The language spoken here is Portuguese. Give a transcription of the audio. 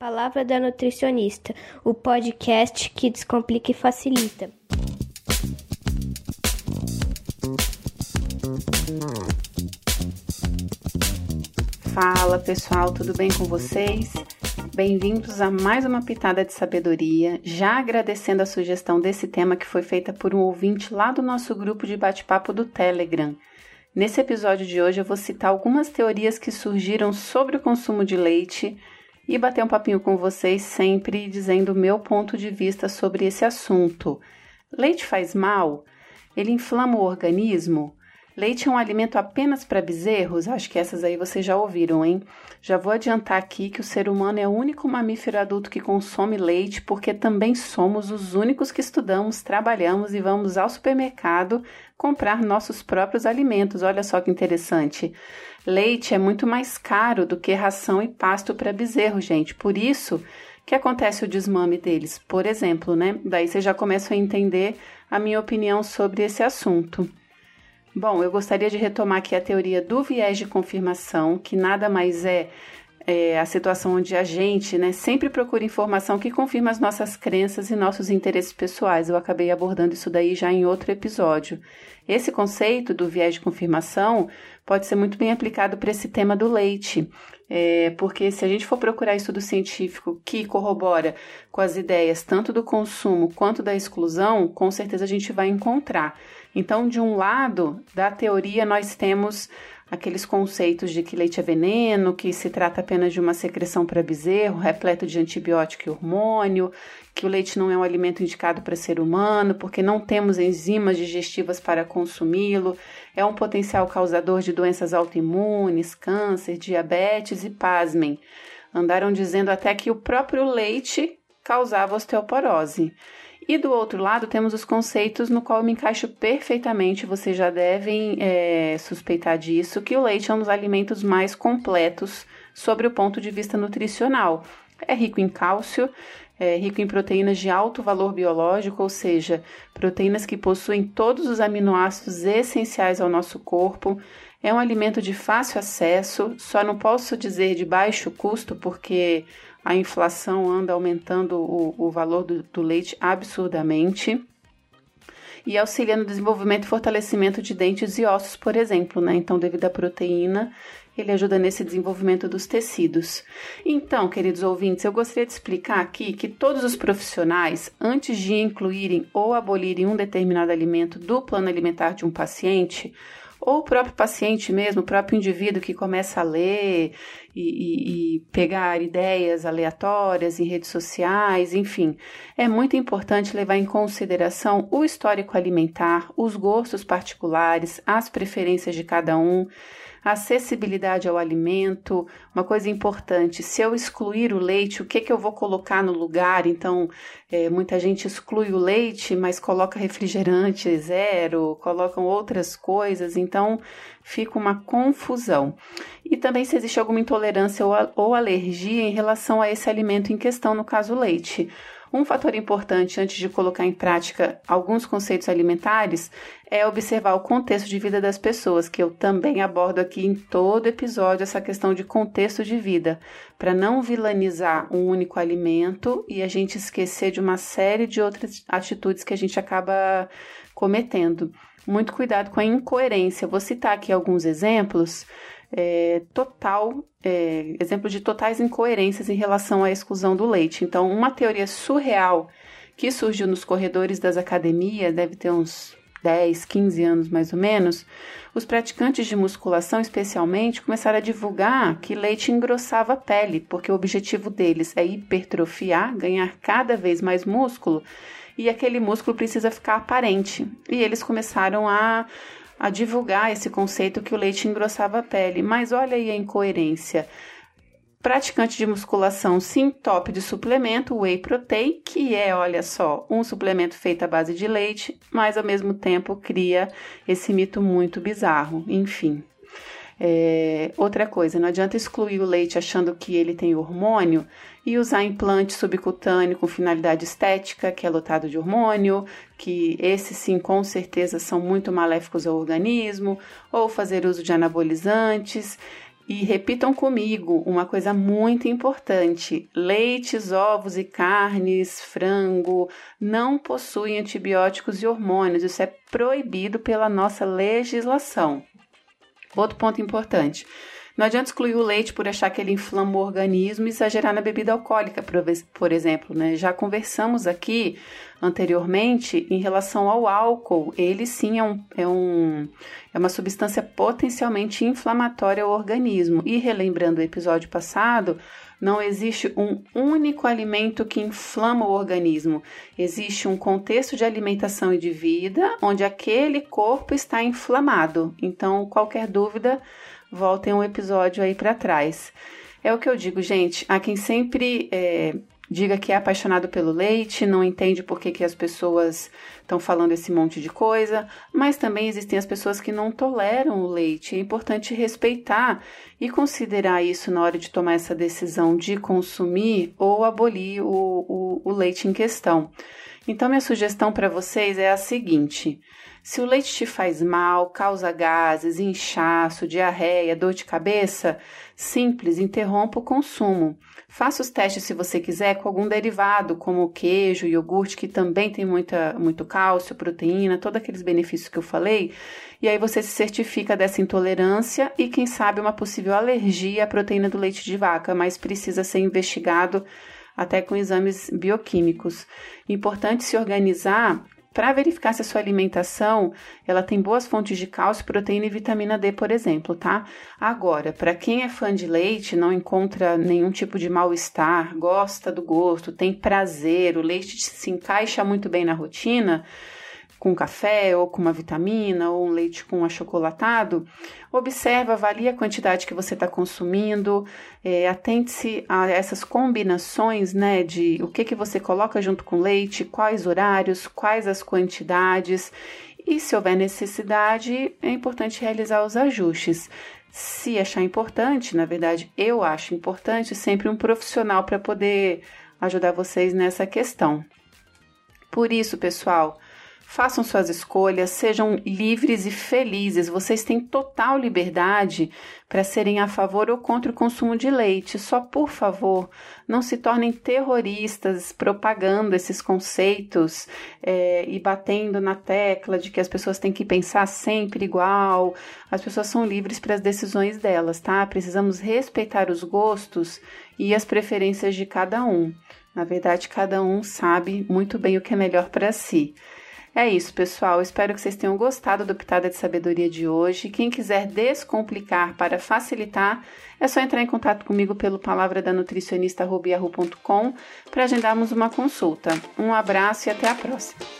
Palavra da Nutricionista, o podcast que descomplica e facilita. Fala pessoal, tudo bem com vocês? Bem-vindos a mais uma pitada de sabedoria. Já agradecendo a sugestão desse tema que foi feita por um ouvinte lá do nosso grupo de bate-papo do Telegram. Nesse episódio de hoje eu vou citar algumas teorias que surgiram sobre o consumo de leite e bater um papinho com vocês, sempre dizendo o meu ponto de vista sobre esse assunto. Leite faz mal? Ele inflama o organismo? Leite é um alimento apenas para bezerros? Acho que essas aí vocês já ouviram, hein? Já vou adiantar aqui que o ser humano é o único mamífero adulto que consome leite, porque também somos os únicos que estudamos, trabalhamos e vamos ao supermercado comprar nossos próprios alimentos. Olha só que interessante. Leite é muito mais caro do que ração e pasto para bezerro, gente. Por isso que acontece o desmame deles, por exemplo, né? Daí você já começa a entender a minha opinião sobre esse assunto. Bom, eu gostaria de retomar aqui a teoria do viés de confirmação, que nada mais é, é a situação onde a gente né, sempre procura informação que confirma as nossas crenças e nossos interesses pessoais. Eu acabei abordando isso daí já em outro episódio. Esse conceito do viés de confirmação pode ser muito bem aplicado para esse tema do leite. É, porque se a gente for procurar estudo científico que corrobora com as ideias tanto do consumo quanto da exclusão, com certeza a gente vai encontrar. Então, de um lado da teoria, nós temos aqueles conceitos de que leite é veneno, que se trata apenas de uma secreção para bezerro, repleto de antibiótico e hormônio, que o leite não é um alimento indicado para ser humano, porque não temos enzimas digestivas para consumi-lo, é um potencial causador de doenças autoimunes, câncer, diabetes e pasmem. Andaram dizendo até que o próprio leite causava osteoporose. E do outro lado, temos os conceitos no qual eu me encaixo perfeitamente, vocês já devem é, suspeitar disso, que o leite é um dos alimentos mais completos sobre o ponto de vista nutricional. É rico em cálcio, é rico em proteínas de alto valor biológico, ou seja, proteínas que possuem todos os aminoácidos essenciais ao nosso corpo. É um alimento de fácil acesso, só não posso dizer de baixo custo, porque a inflação anda aumentando o, o valor do, do leite absurdamente e auxilia no desenvolvimento e fortalecimento de dentes e ossos, por exemplo, né? Então, devido à proteína, ele ajuda nesse desenvolvimento dos tecidos. Então, queridos ouvintes, eu gostaria de explicar aqui que todos os profissionais, antes de incluírem ou abolirem um determinado alimento do plano alimentar de um paciente, ou o próprio paciente mesmo, o próprio indivíduo que começa a ler e, e, pegar ideias aleatórias em redes sociais, enfim, é muito importante levar em consideração o histórico alimentar, os gostos particulares, as preferências de cada um acessibilidade ao alimento, uma coisa importante, se eu excluir o leite, o que, que eu vou colocar no lugar? Então, é, muita gente exclui o leite, mas coloca refrigerante zero, colocam outras coisas, então fica uma confusão. E também se existe alguma intolerância ou, ou alergia em relação a esse alimento em questão, no caso leite. Um fator importante antes de colocar em prática alguns conceitos alimentares é observar o contexto de vida das pessoas, que eu também abordo aqui em todo episódio essa questão de contexto de vida, para não vilanizar um único alimento e a gente esquecer de uma série de outras atitudes que a gente acaba cometendo. Muito cuidado com a incoerência. Vou citar aqui alguns exemplos é, total, é, exemplo de totais incoerências em relação à exclusão do leite. Então, uma teoria surreal que surgiu nos corredores das academias, deve ter uns 10, 15 anos mais ou menos, os praticantes de musculação, especialmente, começaram a divulgar que leite engrossava a pele, porque o objetivo deles é hipertrofiar, ganhar cada vez mais músculo, e aquele músculo precisa ficar aparente. E eles começaram a a divulgar esse conceito que o leite engrossava a pele. Mas olha aí a incoerência. Praticante de musculação se entope de suplemento, whey protein, que é, olha só, um suplemento feito à base de leite, mas ao mesmo tempo cria esse mito muito bizarro. Enfim, é, outra coisa, não adianta excluir o leite achando que ele tem hormônio e usar implante subcutâneo com finalidade estética, que é lotado de hormônio, que esses sim com certeza são muito maléficos ao organismo, ou fazer uso de anabolizantes. E repitam comigo uma coisa muito importante: leites, ovos e carnes, frango não possuem antibióticos e hormônios. Isso é proibido pela nossa legislação. Outro ponto importante. Não adianta excluir o leite por achar que ele inflama o organismo e exagerar na bebida alcoólica, por exemplo. Né? Já conversamos aqui anteriormente em relação ao álcool. Ele sim é, um, é, um, é uma substância potencialmente inflamatória ao organismo. E relembrando o episódio passado, não existe um único alimento que inflama o organismo. Existe um contexto de alimentação e de vida onde aquele corpo está inflamado. Então, qualquer dúvida, voltem um episódio aí para trás. É o que eu digo, gente. Há quem sempre é, diga que é apaixonado pelo leite, não entende por que, que as pessoas estão falando esse monte de coisa, mas também existem as pessoas que não toleram o leite. É importante respeitar e considerar isso na hora de tomar essa decisão de consumir ou abolir o, o, o leite em questão. Então, minha sugestão para vocês é a seguinte. Se o leite te faz mal, causa gases, inchaço, diarreia, dor de cabeça, simples, interrompa o consumo. Faça os testes se você quiser com algum derivado, como queijo, iogurte, que também tem muita, muito cálcio, proteína, todos aqueles benefícios que eu falei. E aí você se certifica dessa intolerância e, quem sabe, uma possível alergia à proteína do leite de vaca, mas precisa ser investigado até com exames bioquímicos. Importante se organizar para verificar se a sua alimentação ela tem boas fontes de cálcio, proteína e vitamina D, por exemplo, tá? Agora, para quem é fã de leite, não encontra nenhum tipo de mal-estar, gosta do gosto, tem prazer, o leite se encaixa muito bem na rotina, com café ou com uma vitamina ou um leite com achocolatado, observa, avalie a quantidade que você está consumindo, é, atente-se a essas combinações, né, de o que, que você coloca junto com leite, quais horários, quais as quantidades, e se houver necessidade, é importante realizar os ajustes. Se achar importante, na verdade, eu acho importante sempre um profissional para poder ajudar vocês nessa questão. Por isso, pessoal, Façam suas escolhas, sejam livres e felizes. Vocês têm total liberdade para serem a favor ou contra o consumo de leite. Só por favor, não se tornem terroristas propagando esses conceitos é, e batendo na tecla de que as pessoas têm que pensar sempre igual. As pessoas são livres para as decisões delas, tá? Precisamos respeitar os gostos e as preferências de cada um. Na verdade, cada um sabe muito bem o que é melhor para si. É isso, pessoal. Espero que vocês tenham gostado do Pitada de Sabedoria de hoje. Quem quiser descomplicar para facilitar, é só entrar em contato comigo pelo palavra da nutricionista para agendarmos uma consulta. Um abraço e até a próxima.